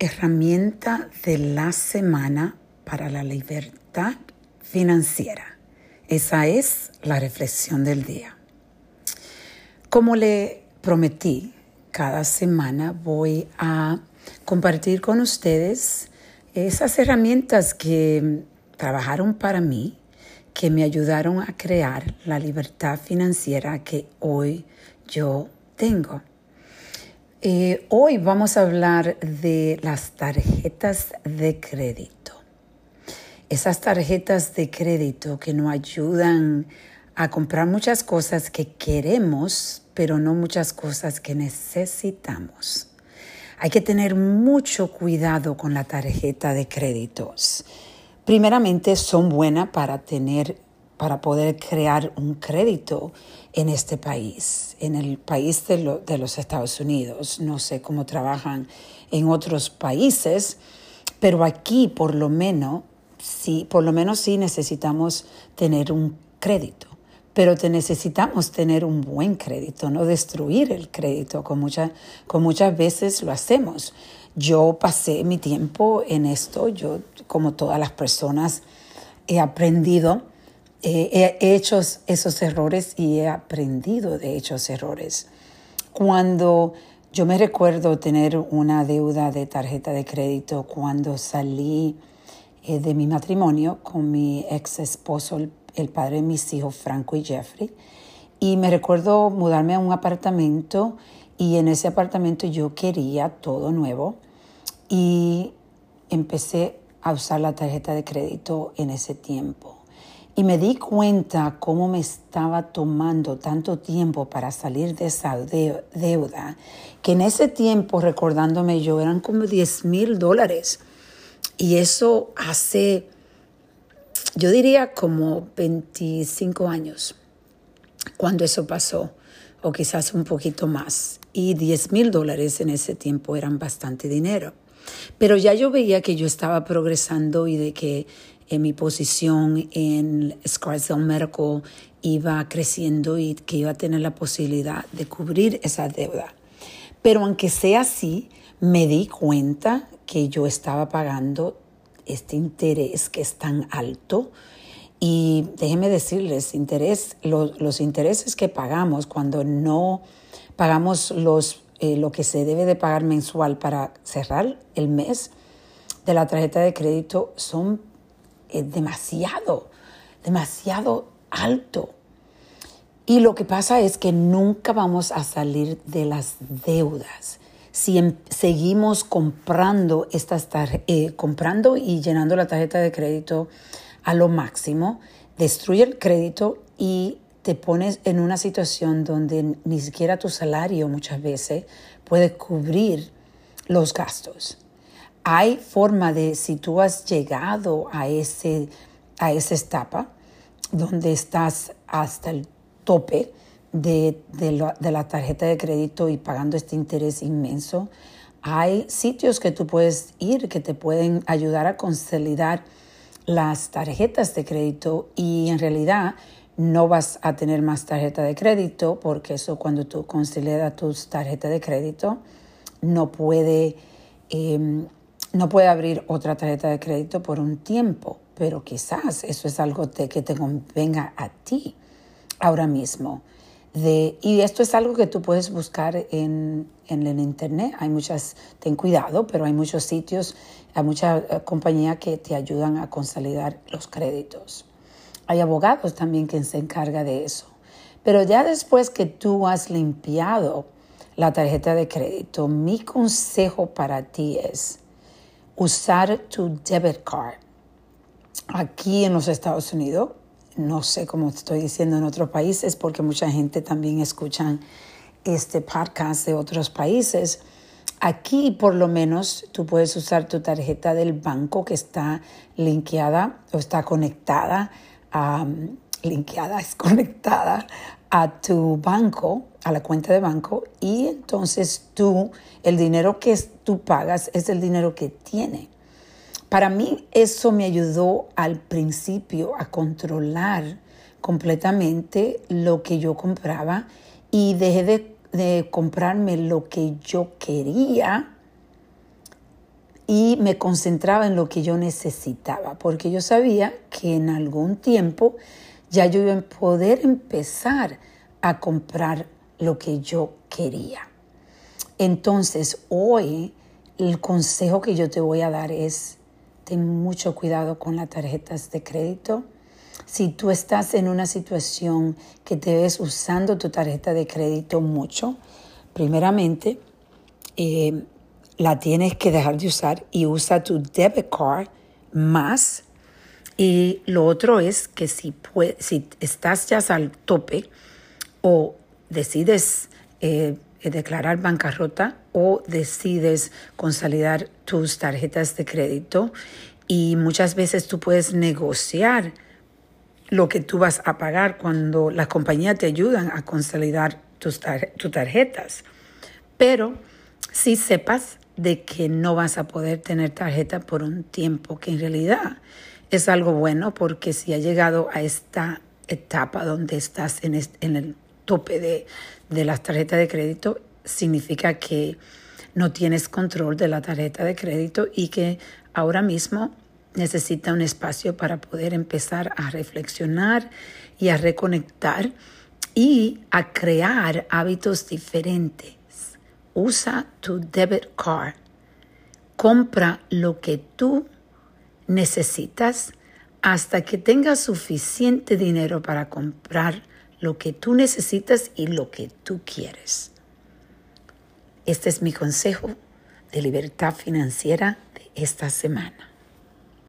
Herramienta de la semana para la libertad financiera. Esa es la reflexión del día. Como le prometí, cada semana voy a compartir con ustedes esas herramientas que trabajaron para mí, que me ayudaron a crear la libertad financiera que hoy yo tengo. Eh, hoy vamos a hablar de las tarjetas de crédito. Esas tarjetas de crédito que nos ayudan a comprar muchas cosas que queremos, pero no muchas cosas que necesitamos. Hay que tener mucho cuidado con la tarjeta de créditos. Primeramente, son buenas para tener para poder crear un crédito en este país, en el país de, los Estados Unidos. No sé cómo trabajan en otros países, pero aquí por lo menos sí, por lo menos sí necesitamos tener un crédito. Pero te necesitamos tener un buen crédito, no destruir el crédito, con, mucha, con muchas veces lo hacemos. Yo pasé mi tiempo en esto, yo como todas las personas he aprendido he hecho esos errores y he aprendido de esos errores. Cuando yo me recuerdo tener una deuda de tarjeta de crédito cuando salí eh, de mi matrimonio con mi ex esposo, el, padre de mis hijos, Franco y Jeffrey, y me recuerdo mudarme a un apartamento y en ese apartamento yo quería todo nuevo y empecé a usar la tarjeta de crédito en ese tiempo. Y me di cuenta cómo me estaba tomando tanto tiempo para salir de esa deuda, que en ese tiempo, recordándome yo, eran como 10 mil dólares. Y eso hace, yo diría como 25 años, cuando eso pasó, o quizás un poquito más. Y 10 mil dólares en ese tiempo eran bastante dinero. Pero ya yo veía que yo estaba progresando y de que en mi posición en Scarsdale Medical iba creciendo y que iba a tener la posibilidad de cubrir esa deuda. Pero aunque sea así, me di cuenta que yo estaba pagando este interés que es tan alto. Y déjenme decirles, interés, los, intereses que pagamos cuando no pagamos los, eh, lo que se debe de pagar mensual para cerrar el mes de la tarjeta de crédito son es demasiado, demasiado alto. Y lo que pasa es que nunca vamos a salir de las deudas si em, seguimos comprando estas eh, comprando y llenando la tarjeta de crédito a lo máximo, destruye el crédito y te pones en una situación donde ni siquiera tu salario muchas veces puede cubrir los gastos hay forma de, si tú has llegado a, ese, a esa etapa donde estás hasta el tope de, de, la tarjeta de crédito y pagando este interés inmenso, hay sitios que tú puedes ir que te pueden ayudar a consolidar las tarjetas de crédito y en realidad no vas a tener más tarjeta de crédito porque eso cuando tú consolidas tus tarjetas de crédito no puede em, no puede abrir otra tarjeta de crédito por un tiempo, pero quizás eso es algo que te convenga a ti ahora mismo. Y esto es algo que tú puedes buscar en, en, el internet. Hay muchas, ten cuidado, pero hay muchos sitios, hay muchas eh, compañías que te ayudan a consolidar los créditos. Hay abogados también que se encargan de eso. Pero ya después que tú has limpiado la tarjeta de crédito, mi consejo para ti es, usar tu debit card. Aquí en los Estados Unidos, no sé cómo estoy diciendo en otros países, porque mucha gente también escucha este podcast de otros países. Aquí por lo menos tú puedes usar tu tarjeta del banco que está linkeada o está conectada, a, linkeada es conectada a tu banco, a la cuenta de banco, y entonces tú, el dinero que tú pagas es el dinero que tiene. Para mí eso me ayudó al principio a controlar completamente lo que yo compraba y dejé de, de comprarme lo que yo quería y me concentraba en lo que yo necesitaba, porque yo sabía que en algún tiempo ya yo iba a poder empezar a comprar lo que yo quería. Entonces, hoy el consejo que yo te voy a dar es, ten mucho cuidado con las tarjetas de crédito. Si tú estás en una situación que te ves usando tu tarjeta de crédito mucho, primeramente, eh, la tienes que dejar de usar y usa tu debit card más. Y lo otro es que si, si estás ya al tope o decides eh, declarar bancarrota o decides consolidar tus tarjetas de crédito y muchas veces tú puedes negociar lo que tú vas a pagar cuando las compañías te ayudan a consolidar tus, tus tarjetas. Pero si sepas de que no vas a poder tener tarjeta por un tiempo, que en realidad es algo bueno porque si ha llegado a esta etapa donde estás en, el tope de, de las tarjetas de crédito, significa que no tienes control de la tarjeta de crédito y que ahora mismo necesita un espacio para poder empezar a reflexionar y a reconectar y a crear hábitos diferentes usa tu debit card. Compra lo que tú necesitas hasta que tengas suficiente dinero para comprar lo que tú necesitas y lo que tú quieres. Este es mi consejo de libertad financiera de esta semana.